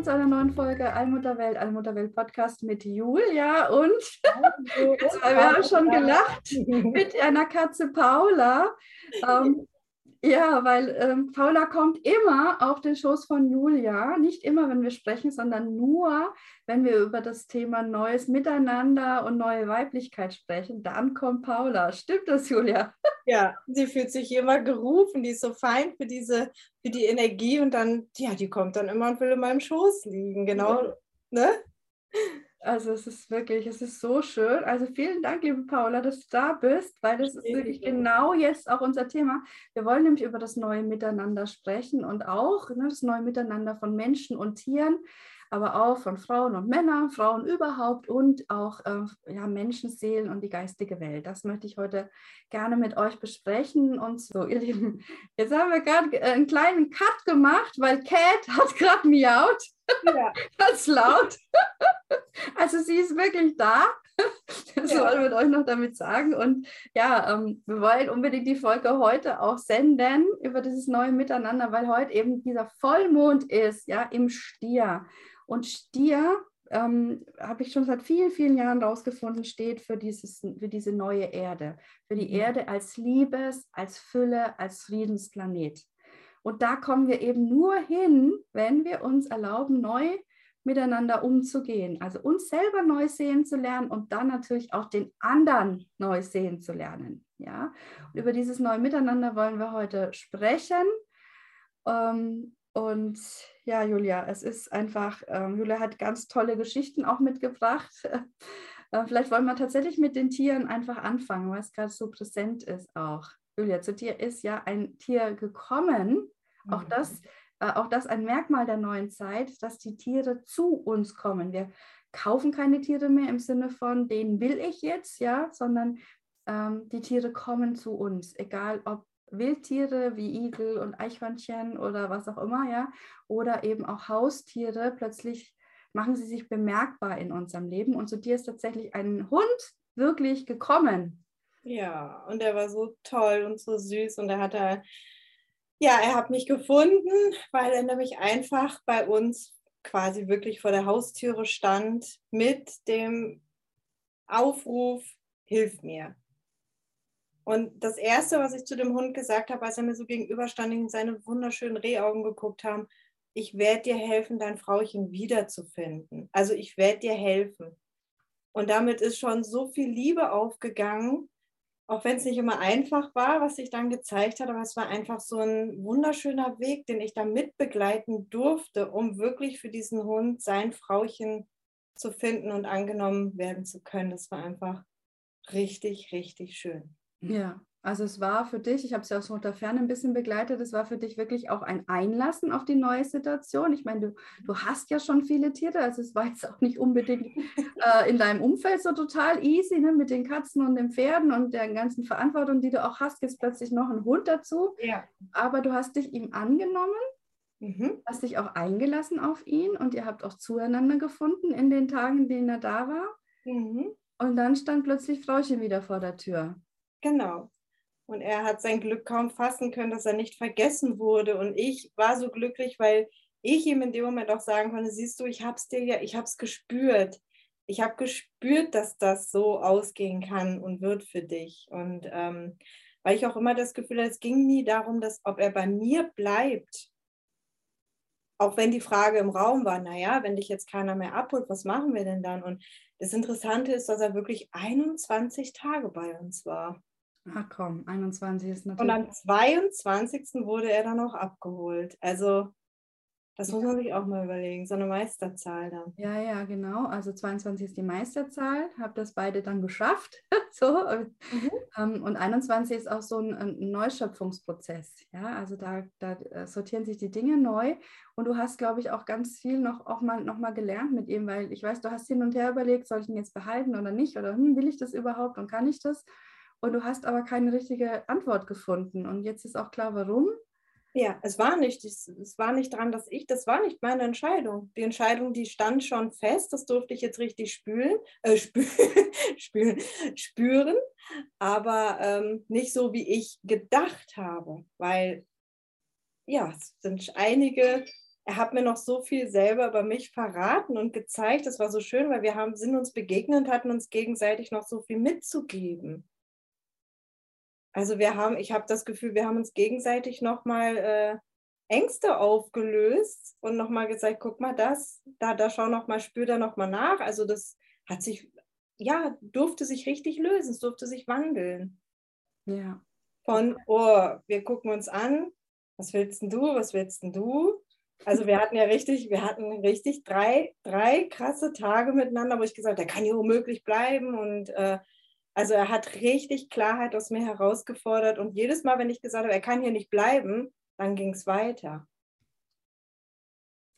Willkommen zu einer neuen Folge Allmutterwelt, Allmutterwelt Podcast mit Julia und jetzt, wir haben schon gelacht. Mit einer Katze Paula. Ähm, ja, weil ähm, Paula kommt immer auf den Schoß von Julia. Nicht immer, wenn wir sprechen, sondern nur, wenn wir über das Thema neues Miteinander und neue Weiblichkeit sprechen. Dann kommt Paula. Stimmt das, Julia? Ja, sie fühlt sich immer gerufen. Die ist so fein für diese, für die Energie und dann, ja, die kommt dann immer und will in meinem Schoß liegen. Genau. Ja. Ne? Also es ist wirklich, es ist so schön. Also vielen Dank, liebe Paula, dass du da bist, weil das ist wirklich genau jetzt auch unser Thema. Wir wollen nämlich über das neue Miteinander sprechen und auch ne, das neue Miteinander von Menschen und Tieren, aber auch von Frauen und Männern, Frauen überhaupt und auch äh, ja, Menschenseelen und die geistige Welt. Das möchte ich heute gerne mit euch besprechen. Und so, ihr Lieben, jetzt haben wir gerade einen kleinen Cut gemacht, weil Cat hat gerade miaut. Ja. Ganz laut. Also sie ist wirklich da. Das ja. wollen wir euch noch damit sagen. Und ja, ähm, wir wollen unbedingt die Folge heute auch senden über dieses neue Miteinander, weil heute eben dieser Vollmond ist, ja, im Stier. Und Stier, ähm, habe ich schon seit vielen, vielen Jahren rausgefunden, steht für, dieses, für diese neue Erde. Für die mhm. Erde als Liebes, als Fülle, als Friedensplanet. Und da kommen wir eben nur hin, wenn wir uns erlauben, neu miteinander umzugehen. Also uns selber neu sehen zu lernen und dann natürlich auch den anderen neu sehen zu lernen. Ja? Und über dieses neue Miteinander wollen wir heute sprechen. Ähm, und ja, Julia, es ist einfach, ähm, Julia hat ganz tolle Geschichten auch mitgebracht. Äh, vielleicht wollen wir tatsächlich mit den Tieren einfach anfangen, weil es gerade so präsent ist auch. Julia, zu dir ist ja ein Tier gekommen. Auch das äh, auch das ein Merkmal der neuen Zeit, dass die Tiere zu uns kommen. Wir kaufen keine Tiere mehr im Sinne von, denen will ich jetzt, ja, sondern ähm, die Tiere kommen zu uns, egal ob Wildtiere wie Igel und Eichhörnchen oder was auch immer, ja, oder eben auch Haustiere, plötzlich machen sie sich bemerkbar in unserem Leben. Und zu dir ist tatsächlich ein Hund wirklich gekommen. Ja, und er war so toll und so süß und er hatte ja, er hat mich gefunden, weil er nämlich einfach bei uns quasi wirklich vor der Haustüre stand mit dem Aufruf, hilf mir. Und das Erste, was ich zu dem Hund gesagt habe, als er mir so gegenüberstand und seine wunderschönen Rehaugen geguckt haben, ich werde dir helfen, dein Frauchen wiederzufinden. Also ich werde dir helfen. Und damit ist schon so viel Liebe aufgegangen, auch wenn es nicht immer einfach war, was sich dann gezeigt hat, aber es war einfach so ein wunderschöner Weg, den ich da mitbegleiten durfte, um wirklich für diesen Hund sein Frauchen zu finden und angenommen werden zu können. Das war einfach richtig, richtig schön. Ja, also es war für dich, ich habe es ja aus der Ferne ein bisschen begleitet, es war für dich wirklich auch ein Einlassen auf die neue Situation. Ich meine, du, du hast ja schon viele Tiere, also es war jetzt auch nicht unbedingt äh, in deinem Umfeld so total easy, ne, mit den Katzen und den Pferden und der ganzen Verantwortung, die du auch hast, jetzt plötzlich noch ein Hund dazu. Ja. Aber du hast dich ihm angenommen, mhm. hast dich auch eingelassen auf ihn und ihr habt auch zueinander gefunden in den Tagen, in denen er da war. Mhm. Und dann stand plötzlich Frauchen wieder vor der Tür. Genau. Und er hat sein Glück kaum fassen können, dass er nicht vergessen wurde. Und ich war so glücklich, weil ich ihm in dem Moment auch sagen konnte, siehst du, ich habe es dir ja, ich habe es gespürt. Ich habe gespürt, dass das so ausgehen kann und wird für dich. Und ähm, weil ich auch immer das Gefühl hatte, es ging nie darum, dass ob er bei mir bleibt, auch wenn die Frage im Raum war, naja, wenn dich jetzt keiner mehr abholt, was machen wir denn dann? Und das Interessante ist, dass er wirklich 21 Tage bei uns war. Ach komm, 21 ist natürlich. Und am 22. wurde er dann auch abgeholt. Also Das muss man sich auch mal überlegen, so eine Meisterzahl dann. Ja, ja, genau. Also 22 ist die Meisterzahl, habe das beide dann geschafft. so. Mhm. Ähm, und 21 ist auch so ein, ein Neuschöpfungsprozess. Ja, also da, da, äh, sortieren sich die Dinge neu. Und du hast, glaube ich, auch ganz viel noch, auch mal, noch mal gelernt mit ihm, weil ich weiß, du hast hin und her überlegt, soll ich ihn jetzt behalten oder nicht? Oder hm, will ich das überhaupt und kann ich das? Und du hast aber keine richtige Antwort gefunden. Und jetzt ist auch klar, warum. Ja, es war nicht, es war nicht dran, dass ich, das war nicht meine Entscheidung. Die Entscheidung, die stand schon fest, das durfte ich jetzt richtig spülen, äh, spülen, spülen, spüren, aber ähm, nicht so, wie ich gedacht habe, weil ja, es sind einige, er hat mir noch so viel selber über mich verraten und gezeigt, das war so schön, weil wir haben, sind uns begegnet und hatten uns gegenseitig noch so viel mitzugeben. Also wir haben, ich habe das Gefühl, wir haben uns gegenseitig nochmal äh, Ängste aufgelöst und nochmal gesagt, guck mal das, da, da schau nochmal, spür da nochmal nach. Also das hat sich, ja, durfte sich richtig lösen, es durfte sich wandeln. Ja. Von, oh, wir gucken uns an, was willst denn du, was willst denn du? Also wir hatten ja richtig, wir hatten richtig drei, drei krasse Tage miteinander, wo ich gesagt habe, der kann hier unmöglich bleiben und äh, also er hat richtig Klarheit aus mir herausgefordert und jedes Mal, wenn ich gesagt habe, er kann hier nicht bleiben, dann ging es weiter.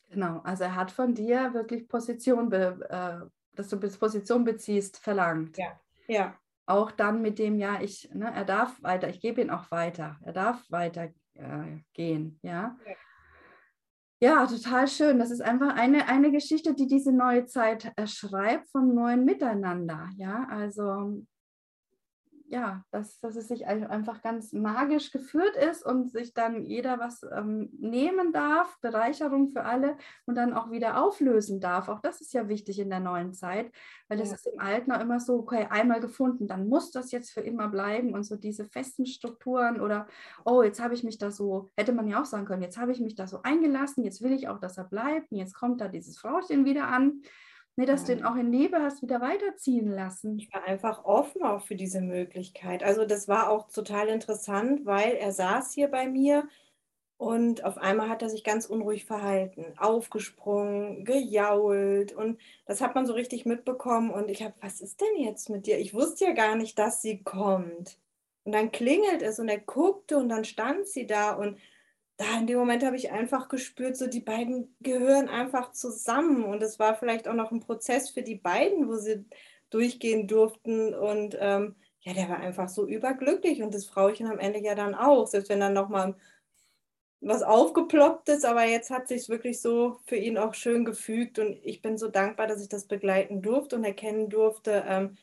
Genau, also er hat von dir wirklich Position, äh, dass du Position beziehst, verlangt. Ja, ja. Auch dann mit dem, ja, ich, ne, er darf weiter, ich gebe ihn auch weiter, er darf weiter äh, gehen, ja. ja. Ja, total schön. Das ist einfach eine, eine Geschichte, die diese neue Zeit schreibt vom neuen Miteinander. Ja, also ja, dass, dass es sich einfach ganz magisch geführt ist und sich dann jeder was ähm, nehmen darf, Bereicherung für alle und dann auch wieder auflösen darf. Auch das ist ja wichtig in der neuen Zeit, weil das ja. ist im Alten auch immer so, okay, einmal gefunden, dann muss das jetzt für immer bleiben und so diese festen Strukturen oder, oh, jetzt habe ich mich da so, hätte man ja auch sagen können, jetzt habe ich mich da so eingelassen, jetzt will ich auch, dass er bleibt und jetzt kommt da dieses Frauchen wieder an. Nee, dass du ihn auch in Liebe hast wieder weiterziehen lassen. Ich war einfach offen auch für diese Möglichkeit. Also das war auch total interessant, weil er saß hier bei mir und auf einmal hat er sich ganz unruhig verhalten, aufgesprungen, gejault und das hat man so richtig mitbekommen und ich habe, was ist denn jetzt mit dir? Ich wusste ja gar nicht, dass sie kommt. Und dann klingelt es und er guckte und dann stand sie da und da in dem Moment habe ich einfach gespürt, so die beiden gehören einfach zusammen. Und es war vielleicht auch noch ein Prozess für die beiden, wo sie durchgehen durften. Und ähm, ja, der war einfach so überglücklich und das Frauchen am Ende ja dann auch, selbst wenn dann nochmal was aufgeploppt ist, aber jetzt hat sich wirklich so für ihn auch schön gefügt und ich bin so dankbar, dass ich das begleiten durfte und erkennen durfte, ähm,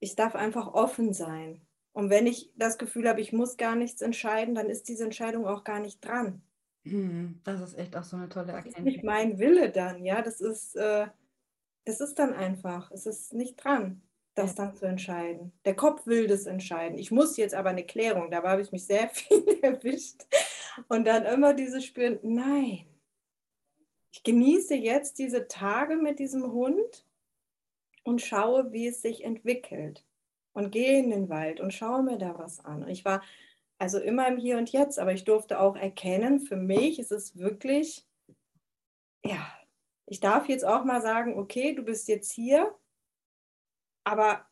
ich darf einfach offen sein. Und wenn ich das Gefühl habe, ich muss gar nichts entscheiden, dann ist diese Entscheidung auch gar nicht dran. Mhm, das ist echt auch so eine tolle Erkenntnis. Das ist nicht mein Wille dann, ja. Das ist, äh, das ist dann einfach. Es ist nicht dran, das ja. dann zu entscheiden. Der Kopf will das entscheiden. Ich muss jetzt aber eine Klärung. Dabei habe ich mich sehr viel erwischt. Und dann immer dieses Spüren, nein. Ich genieße jetzt diese Tage mit diesem Hund und schaue, wie es sich entwickelt und gehe in den Wald und schaue mir da was an. Und ich war also immer im Hier und Jetzt, aber ich durfte auch erkennen, für mich ist es wirklich, ja, ich darf jetzt auch mal sagen, okay, du bist jetzt hier, aber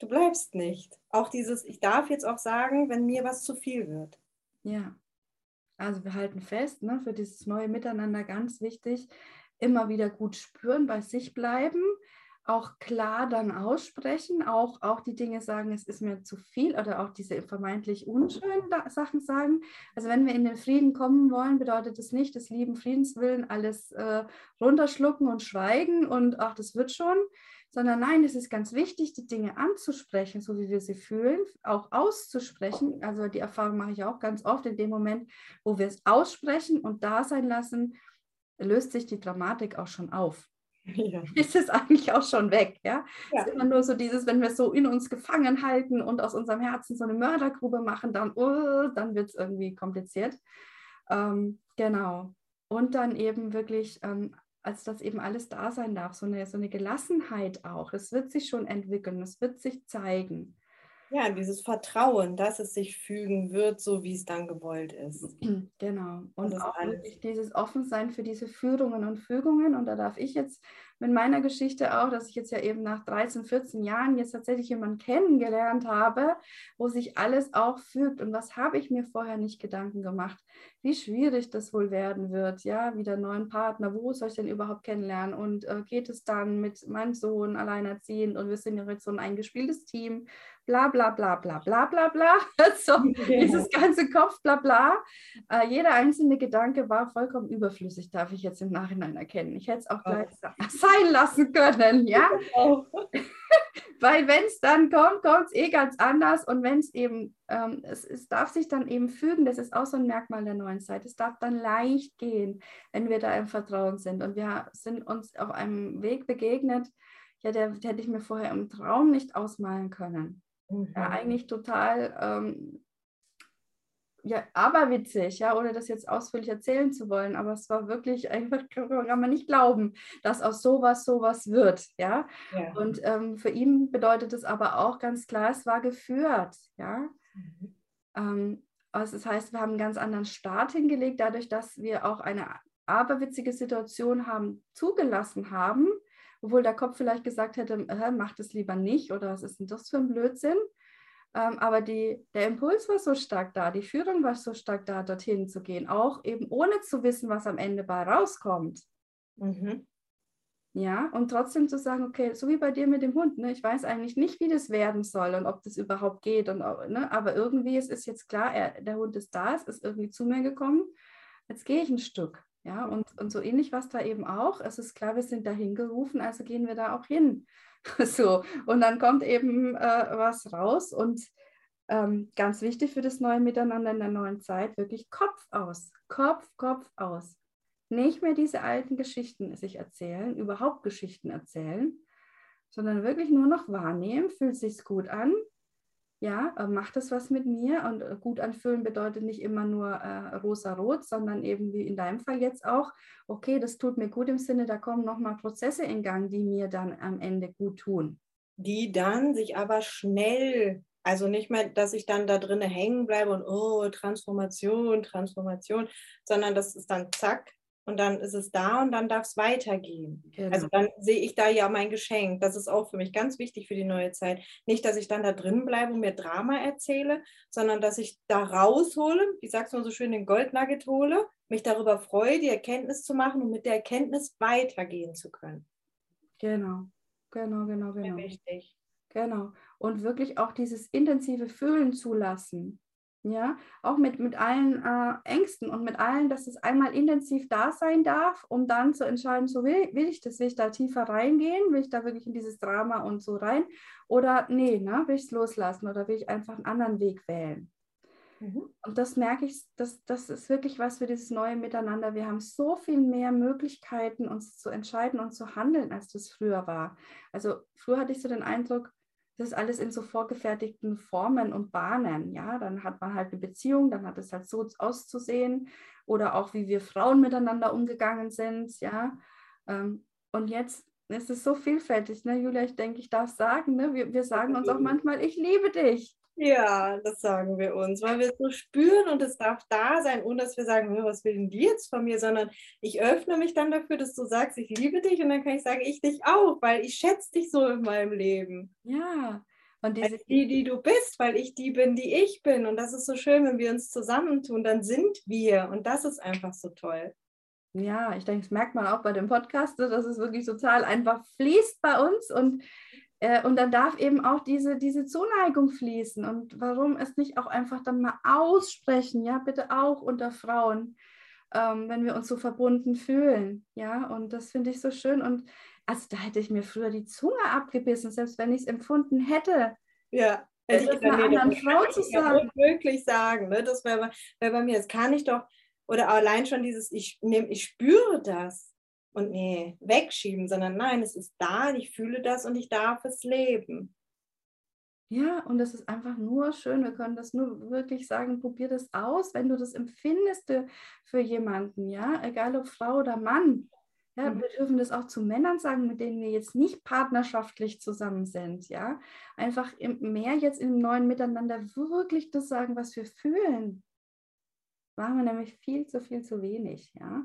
du bleibst nicht. Auch dieses, ich darf jetzt auch sagen, wenn mir was zu viel wird. Ja, also wir halten fest, ne, für dieses neue Miteinander ganz wichtig, immer wieder gut spüren, bei sich bleiben, auch klar dann aussprechen, auch, auch die Dinge sagen, es ist mir zu viel oder auch diese vermeintlich unschönen Sachen sagen. Also wenn wir in den Frieden kommen wollen, bedeutet es nicht, des lieben Friedenswillen alles äh, runterschlucken und schweigen und ach, das wird schon, sondern nein, es ist ganz wichtig, die Dinge anzusprechen, so wie wir sie fühlen, auch auszusprechen. Also die Erfahrung mache ich auch ganz oft in dem Moment, wo wir es aussprechen und da sein lassen, löst sich die Dramatik auch schon auf ja. ist es eigentlich auch schon weg. Ja? ja. Es ist immer nur so dieses, wenn wir es so in uns gefangen halten und aus unserem Herzen so eine Mördergrube machen, dann, oh, dann wird es irgendwie kompliziert. Ähm, genau. Und dann eben wirklich, ähm, als das eben alles da sein darf, so eine, so eine Gelassenheit auch. Es wird sich schon entwickeln, es wird sich zeigen. Ja, dieses Vertrauen, dass es sich fügen wird, so wie es dann gewollt ist. Genau. Und auch wirklich dieses Offensein für diese Führungen und Fügungen. Und da darf ich jetzt mit meiner Geschichte auch, dass ich jetzt ja eben nach 13, 14 Jahren jetzt tatsächlich jemanden kennengelernt habe, wo sich alles auch fügt. Und was habe ich mir vorher nicht Gedanken gemacht? Wie schwierig das wohl werden wird, ja, wieder einen neuen Partner, wo soll ich denn überhaupt kennenlernen? Und äh, geht es dann mit meinem Sohn alleinerziehend und wir sind ja jetzt so ein eingespieltes Team, bla bla bla bla bla bla bla. so, dieses ganze Kopf, bla bla. Äh, jeder einzelne Gedanke war vollkommen überflüssig, darf ich jetzt im Nachhinein erkennen. Ich hätte es auch gleich oh sein lassen können, ja. Weil wenn es dann kommt, kommt es eh ganz anders und wenn es eben, ähm, es, es darf sich dann eben fügen, das ist auch so ein Merkmal der neuen Zeit. Es darf dann leicht gehen, wenn wir da im Vertrauen sind und wir sind uns auf einem Weg begegnet, ja, der, der hätte ich mir vorher im Traum nicht ausmalen können. Mhm. Ja, eigentlich total ähm, ja, aberwitzig, ja, ohne das jetzt ausführlich erzählen zu wollen, aber es war wirklich einfach, kann man nicht glauben, dass aus sowas sowas wird, ja. ja. Und ähm, für ihn bedeutet es aber auch ganz klar, es war geführt, ja. Mhm. Ähm, also das heißt, wir haben einen ganz anderen Start hingelegt, dadurch, dass wir auch eine aberwitzige Situation haben zugelassen haben, obwohl der Kopf vielleicht gesagt hätte, äh, mach das lieber nicht oder was ist denn das für ein Blödsinn? Ähm, aber die, der Impuls war so stark da, die Führung war so stark da, dorthin zu gehen, auch eben ohne zu wissen, was am Ende bei rauskommt. Mhm. Ja, und trotzdem zu sagen, okay, so wie bei dir mit dem Hund, ne, ich weiß eigentlich nicht, wie das werden soll und ob das überhaupt geht, und, ne, aber irgendwie es ist jetzt klar, er, der Hund ist da, es ist irgendwie zu mir gekommen, jetzt gehe ich ein Stück. Ja, und, und so ähnlich war es da eben auch. Es ist klar, wir sind dahin gerufen, also gehen wir da auch hin. So, und dann kommt eben äh, was raus und ähm, ganz wichtig für das neue Miteinander in der neuen Zeit, wirklich Kopf aus, Kopf, Kopf aus. Nicht mehr diese alten Geschichten sich erzählen, überhaupt Geschichten erzählen, sondern wirklich nur noch wahrnehmen, fühlt sich gut an, ja, äh, macht das was mit mir? Und äh, gut anfühlen bedeutet nicht immer nur äh, rosa-rot, sondern eben wie in deinem Fall jetzt auch, okay, das tut mir gut im Sinne, da kommen nochmal Prozesse in Gang, die mir dann am Ende gut tun. Die dann sich aber schnell, also nicht mehr, dass ich dann da drinnen hängen bleibe und oh, Transformation, Transformation, sondern das ist dann zack, und dann ist es da und dann darf es weitergehen. Genau. Also dann sehe ich da ja mein Geschenk. Das ist auch für mich ganz wichtig für die neue Zeit. Nicht, dass ich dann da drin bleibe und mir Drama erzähle, sondern dass ich da raushole, wie sagst du so schön, den Goldnugget hole, mich darüber freue, die Erkenntnis zu machen und mit der Erkenntnis weitergehen zu können. Genau, genau, genau, genau. Sehr wichtig. Genau. Und wirklich auch dieses intensive Fühlen zulassen ja, auch mit, mit allen äh, Ängsten und mit allen, dass es einmal intensiv da sein darf, um dann zu entscheiden, so will, will ich das, will ich da tiefer reingehen, will ich da wirklich in dieses Drama und so rein oder nee, ne, will ich es loslassen oder will ich einfach einen anderen Weg wählen. Mhm. Und das merke ich, das, das ist wirklich was für dieses neue Miteinander. Wir haben so viel mehr Möglichkeiten, uns zu entscheiden und zu handeln, als das früher war. Also früher hatte ich so den Eindruck, das ist alles in so vorgefertigten Formen und Bahnen. Ja, dann hat man halt eine Beziehung, dann hat es halt so auszusehen oder auch wie wir Frauen miteinander umgegangen sind. Ja, ähm, und jetzt ist es so vielfältig. Ne? Julia, ich denke, ich darf sagen, ne? wir, wir sagen uns auch manchmal, ich liebe dich. Ja, das sagen wir uns, weil wir es so spüren und es darf da sein, ohne dass wir sagen, was will denn die jetzt von mir, sondern ich öffne mich dann dafür, dass du sagst, ich liebe dich und dann kann ich sagen, ich dich auch, weil ich schätze dich so in meinem Leben. Ja. Und diese, die, die du bist, weil ich die bin, die ich bin. Und das ist so schön, wenn wir uns zusammentun, dann sind wir. Und das ist einfach so toll. Ja, ich denke, das merkt man auch bei dem Podcast, ne, dass es wirklich total einfach fließt bei uns und und dann darf eben auch diese, diese Zuneigung fließen. Und warum es nicht auch einfach dann mal aussprechen, ja, bitte auch unter Frauen, ähm, wenn wir uns so verbunden fühlen. Ja, und das finde ich so schön. Und also da hätte ich mir früher die Zunge abgebissen, selbst wenn ich es empfunden hätte. Ja. Hätte ich einer anderen Frau zu sagen. wirklich sagen, ne? Das wäre wär bei mir, das kann ich doch, oder allein schon dieses, ich, nehm, ich spüre das und nee, wegschieben, sondern nein, es ist da, ich fühle das und ich darf es leben. Ja, und das ist einfach nur schön. Wir können das nur wirklich sagen, probier das aus, wenn du das empfindest für jemanden, ja, egal ob Frau oder Mann. Ja, mhm. wir dürfen das auch zu Männern sagen, mit denen wir jetzt nicht partnerschaftlich zusammen sind. Ja, einfach mehr jetzt im neuen Miteinander wirklich das sagen, was wir fühlen. Machen wir nämlich viel zu viel zu wenig. Ja,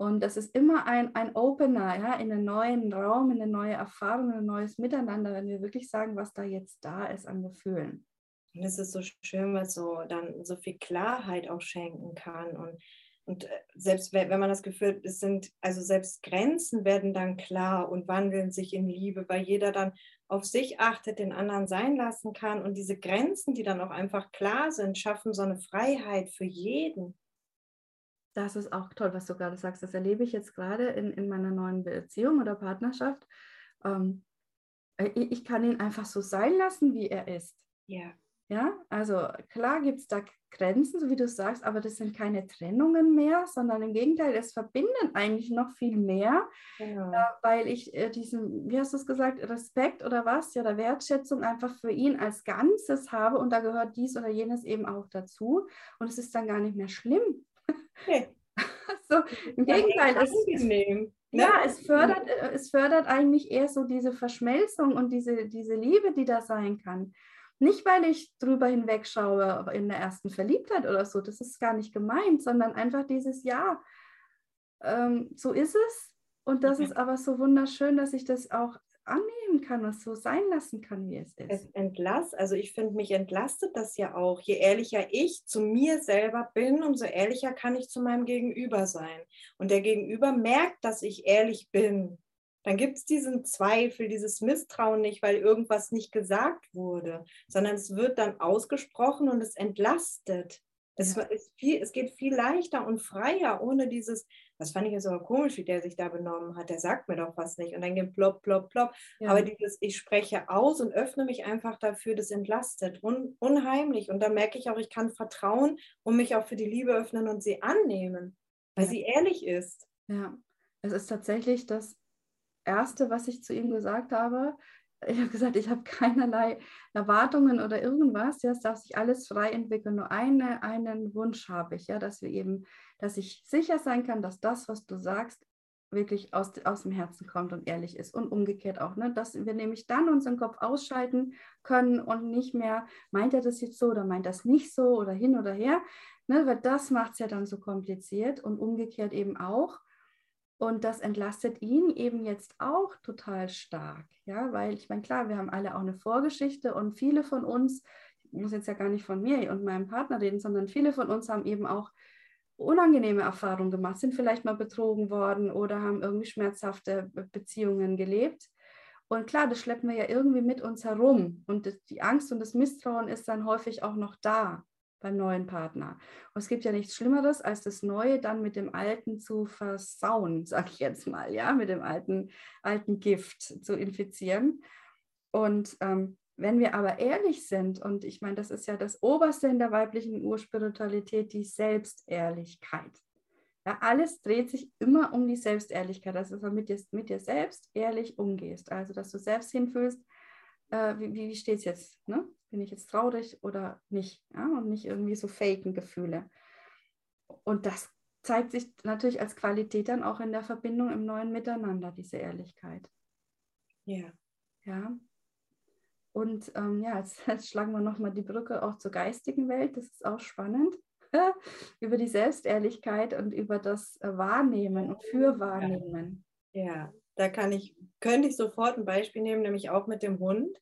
und das ist immer ein, ein Opener, ja, in einen neuen Raum, in eine neue Erfahrung, in ein neues Miteinander, wenn wir wirklich sagen, was da jetzt da ist an Gefühlen. Und es ist so schön, was so dann so viel Klarheit auch schenken kann und und äh, selbst wenn man das Gefühl hat, es sind, also selbst Grenzen werden dann klar und wandeln sich in Liebe, weil jeder dann auf sich achtet, den anderen sein lassen kann. Und diese Grenzen, die dann auch einfach klar sind, schaffen so eine Freiheit für jeden. Das ist auch toll, was du gerade sagst. Das erlebe ich jetzt gerade in, in meiner neuen Beziehung oder Partnerschaft. Ähm, äh, ich kann ihn einfach so sein lassen, wie er ist. Ja. Ja, also klar gibt es da Grenzen, so wie du sagst, aber das sind keine Trennungen mehr, sondern im Gegenteil, es verbindet eigentlich noch viel mehr, genau. äh, weil ich äh, diesen, wie hast du es gesagt, Respekt oder was, ja, oder Wertschätzung einfach für ihn als Ganzes habe und da gehört dies oder jenes eben auch dazu und es ist dann gar nicht mehr schlimm. Okay. also, Im Gegenteil, es, es, ne? ja, es fördert, äh, es fördert eigentlich eher so diese Verschmelzung und diese, diese Liebe, die da sein kann. Nicht, weil ich drüber hinwegschaue in der ersten Verliebtheit oder so, das ist gar nicht gemeint, sondern einfach dieses Ja, ähm, so ist es. Und das okay. ist aber so wunderschön, dass ich das auch annehmen kann und so sein lassen kann, wie es ist. Es entlasst, also ich finde, mich entlastet das ja auch. Je ehrlicher ich zu mir selber bin, umso ehrlicher kann ich zu meinem Gegenüber sein. Und der Gegenüber merkt, dass ich ehrlich bin dann gibt es diesen Zweifel, dieses Misstrauen nicht, weil irgendwas nicht gesagt wurde, sondern es wird dann ausgesprochen und es entlastet. Es, ja. ist viel, es geht viel leichter und freier, ohne dieses, das fand ich jetzt aber komisch, wie der sich da benommen hat, der sagt mir doch was nicht und dann geht plopp, plopp, plopp. Ja. Aber dieses, ich spreche aus und öffne mich einfach dafür, das entlastet, un, unheimlich. Und da merke ich auch, ich kann vertrauen und mich auch für die Liebe öffnen und sie annehmen, weil ja. sie ehrlich ist. Ja, es ist tatsächlich das Erste, was ich zu ihm gesagt habe. Ich habe gesagt, ich habe keinerlei Erwartungen oder irgendwas. Ja, es darf sich alles frei entwickeln. Nur eine, einen Wunsch habe ich, ja, dass wir eben, dass ich sicher sein kann, dass das, was du sagst, wirklich aus, aus dem Herzen kommt und ehrlich ist. Und umgekehrt auch, ne? dass wir nämlich dann unseren Kopf ausschalten können und nicht mehr, meint er das jetzt so oder meint das nicht so oder hin oder her, ne? weil das macht es ja dann so kompliziert und umgekehrt eben auch. Und das entlastet ihn eben jetzt auch total stark, ja, weil ich meine, klar, wir haben alle auch eine Vorgeschichte und viele von uns, ich muss jetzt ja gar nicht von mir und meinem Partner reden, sondern viele von uns haben eben auch unangenehme Erfahrungen gemacht, sind vielleicht mal betrogen worden oder haben irgendwie schmerzhafte Beziehungen gelebt. Und klar, das schleppen wir ja irgendwie mit uns herum. Und die Angst und das Misstrauen ist dann häufig auch noch da beim neuen Partner. Und es gibt ja nichts Schlimmeres, als das Neue dann mit dem Alten zu versauen, sag ich jetzt mal, ja, mit dem alten, alten Gift zu infizieren. Und ähm, wenn wir aber ehrlich sind, und ich meine, das ist ja das Oberste in der weiblichen Urspiritualität, die Selbstehrlichkeit. Ja, alles dreht sich immer um die Selbstehrlichkeit, dass du mit dir, mit dir selbst ehrlich umgehst. Also, dass du selbst hinfühlst, äh, wie, wie steht es jetzt? Ne? Bin ich jetzt traurig oder nicht? Ja? Und nicht irgendwie so faken Gefühle. Und das zeigt sich natürlich als Qualität dann auch in der Verbindung im neuen Miteinander, diese Ehrlichkeit. Ja. Ja. Und ähm, ja, jetzt, jetzt schlagen wir nochmal die Brücke auch zur geistigen Welt. Das ist auch spannend. über die Selbstehrlichkeit und über das äh, Wahrnehmen und Fürwahrnehmen. Ja. ja, da kann ich, könnte ich sofort ein Beispiel nehmen, nämlich auch mit dem Hund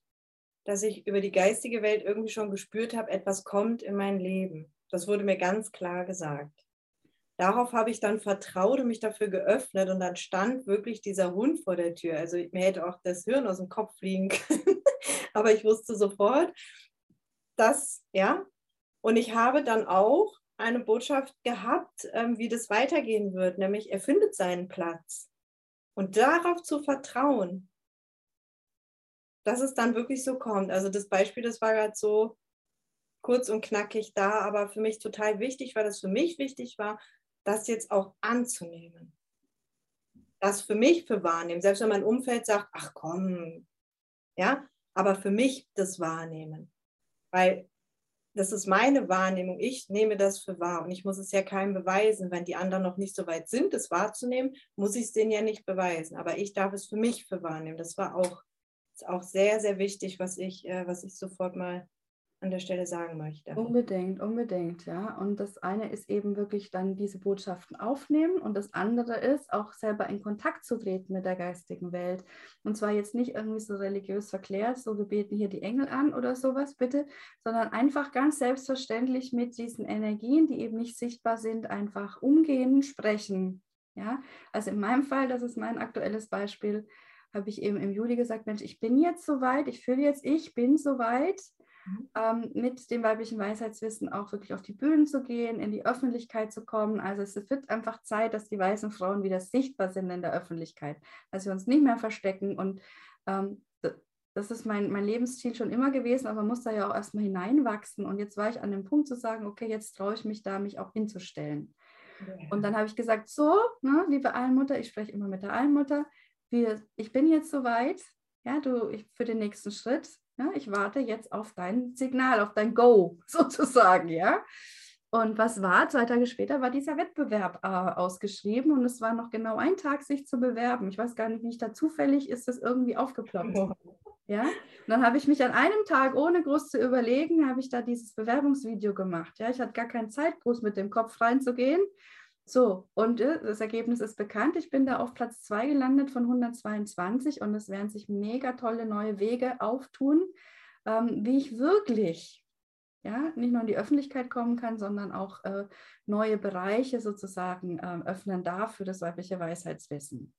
dass ich über die geistige Welt irgendwie schon gespürt habe, etwas kommt in mein Leben. Das wurde mir ganz klar gesagt. Darauf habe ich dann vertraut und mich dafür geöffnet und dann stand wirklich dieser Hund vor der Tür. Also mir hätte auch das Hirn aus dem Kopf fliegen können, aber ich wusste sofort, dass, ja, und ich habe dann auch eine Botschaft gehabt, ähm, wie das weitergehen wird, nämlich er findet seinen Platz. Und darauf zu vertrauen, dass es dann wirklich so kommt. Also das Beispiel, das war gerade so kurz und knackig da, aber für mich total wichtig, weil das für mich wichtig war, das jetzt auch anzunehmen. Das für mich für wahrnehmen. Selbst wenn mein Umfeld sagt, ach komm, ja, aber für mich das wahrnehmen. Weil das ist meine Wahrnehmung. Ich nehme das für wahr und ich muss es ja keinem beweisen. Wenn die anderen noch nicht so weit sind, es wahrzunehmen, muss ich es denen ja nicht beweisen. Aber ich darf es für mich für wahrnehmen. Das war auch, auch sehr, sehr wichtig, was ich, äh, was ich sofort mal an der Stelle sagen möchte. Unbedingt, unbedingt, ja. Und das eine ist eben wirklich dann diese Botschaften aufnehmen und das andere ist auch selber in Kontakt zu treten mit der geistigen Welt. Und zwar jetzt nicht irgendwie so religiös verklärt, so wir beten hier die Engel an oder sowas, bitte, sondern einfach ganz selbstverständlich mit diesen Energien, die eben nicht sichtbar sind, einfach umgehen, sprechen. Ja, also in meinem Fall, das ist mein aktuelles Beispiel, habe ich eben im Juli gesagt, Mensch, ich bin jetzt soweit, ich fühle jetzt, ich bin soweit Mhm. ähm, mit dem weiblichen Weisheitswissen auch wirklich auf die Bühnen zu gehen, in die Öffentlichkeit zu kommen. Also es wird einfach Zeit, dass die weißen Frauen wieder sichtbar sind in der Öffentlichkeit, dass wir uns nicht mehr verstecken. Und ähm, das ist mein, mein Lebensziel schon immer gewesen, aber man muss da ja auch erstmal hineinwachsen. Und jetzt war ich an dem Punkt zu sagen, okay, jetzt traue ich mich da, mich auch hinzustellen. Und dann habe ich gesagt, so, ne, liebe Allmutter, ich spreche immer mit der Allmutter, wir, ich bin jetzt soweit, ja, du, ich, für den nächsten Schritt. Ja, ich warte jetzt auf dein Signal, auf dein Go sozusagen, ja. Und was war? Zwei Tage später war dieser Wettbewerb äh, ausgeschrieben und es war noch genau ein Tag, sich zu bewerben. Ich weiß gar nicht, wie ich da zufällig ist das irgendwie aufgeploppt. Ja, und dann habe ich mich an einem Tag, ohne groß zu überlegen, habe ich da dieses Bewerbungsvideo gemacht. Ja, ich hatte gar keine Zeit, groß mit dem Kopf reinzugehen. So, und äh, das Ergebnis ist bekannt. Ich bin da auf Platz 2 gelandet von 122 und es werden sich mega tolle neue Wege auftun, ähm, wie ich wirklich ja, nicht nur in die Öffentlichkeit kommen kann, sondern auch äh, neue Bereiche sozusagen äh, öffnen darf für das weibliche Weisheitswissen.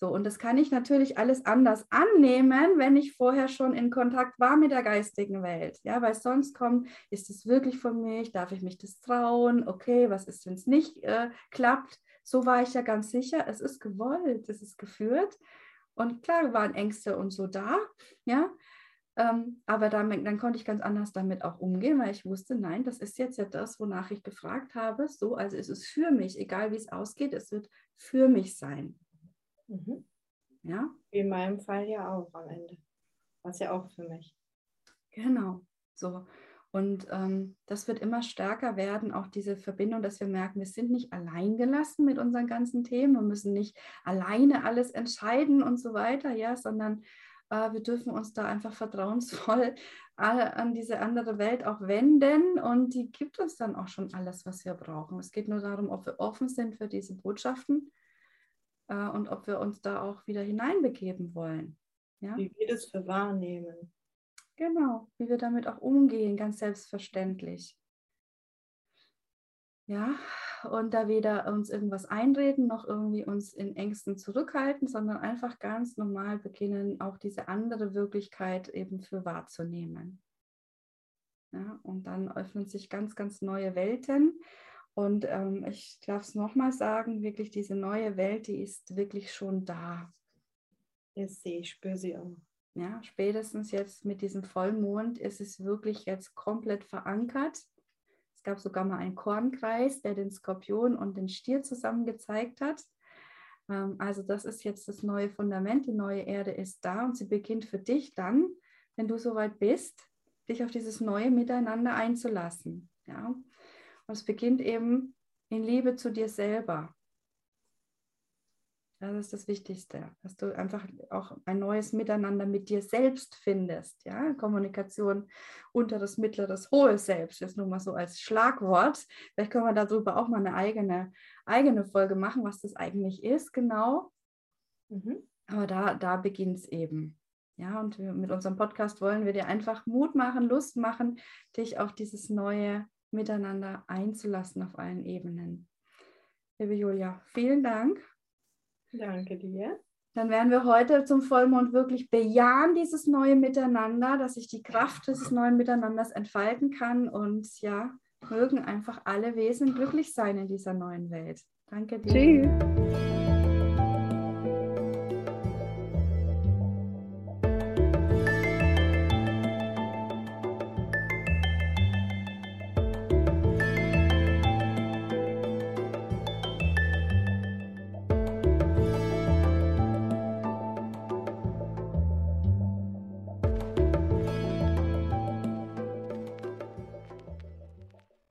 So, und das kann ich natürlich alles anders annehmen, wenn ich vorher schon in Kontakt war mit der geistigen Welt. Ja, weil sonst kommt, ist es wirklich von mir? Darf ich mich das trauen? Okay, was ist, wenn es nicht äh, klappt? So war ich ja ganz sicher, es ist gewollt, es ist geführt. Und klar waren Ängste und so da, ja. Ähm, aber dann, dann konnte ich ganz anders damit auch umgehen, weil ich wusste, nein, das ist jetzt ja das, wonach ich gefragt habe. So, also es ist für mich, egal wie es ausgeht, es wird für mich sein. Mhm. Ja? Wie in meinem Fall ja auch am Ende. Was ja auch für mich. Genau, so. Und ähm, das wird immer stärker werden, auch diese Verbindung, dass wir merken, wir sind nicht allein gelassen mit unseren ganzen Themen und müssen nicht alleine alles entscheiden und so weiter, ja, sondern äh, wir dürfen uns da einfach vertrauensvoll an diese andere Welt auch wenden und die gibt uns dann auch schon alles, was wir brauchen. Es geht nur darum, ob wir offen sind für diese Botschaften äh, und ob wir uns da auch wieder hineinbegeben wollen. Ja? Wie wir das für wahrnehmen. Genau, wie wir damit auch umgehen, ganz selbstverständlich. Ja, und da weder uns irgendwas einreden noch irgendwie uns in Ängsten zurückhalten, sondern einfach ganz normal beginnen, auch diese andere Wirklichkeit eben für wahrzunehmen. Ja, und dann öffnen sich ganz, ganz neue Welten. Und ähm, ich darf es nochmal sagen, wirklich diese neue Welt, die ist wirklich schon da. Ich sehe, ich spüre sie auch. Ja, spätestens jetzt mit diesem Vollmond ist es wirklich jetzt komplett verankert. Es gab sogar mal einen Kornkreis, der den Skorpion und den Stier zusammen gezeigt hat. Ähm, also das ist jetzt das neue Fundament, die neue Erde ist da und sie beginnt für dich dann, wenn du soweit bist, dich auf dieses neue Miteinander einzulassen. Ja, und es beginnt eben in Liebe zu dir selber. Das ist das Wichtigste, dass du einfach auch ein neues Miteinander mit dir selbst findest. Ja? Kommunikation unteres, mittleres, hohes Selbst ist nun mal so als Schlagwort. Vielleicht können wir darüber auch mal eine eigene, eigene Folge machen, was das eigentlich ist, genau. Mhm. Aber da, da beginnt es eben. Ja, und mit unserem Podcast wollen wir dir einfach Mut machen, Lust machen, dich auf dieses neue miteinander einzulassen auf allen Ebenen. Liebe Julia, vielen Dank. Danke dir. Dann werden wir heute zum Vollmond wirklich bejahen, dieses neue Miteinander, dass ich die Kraft dieses neuen Miteinanders entfalten kann und ja, mögen einfach alle Wesen glücklich sein in dieser neuen Welt. Danke dir. Tschüss.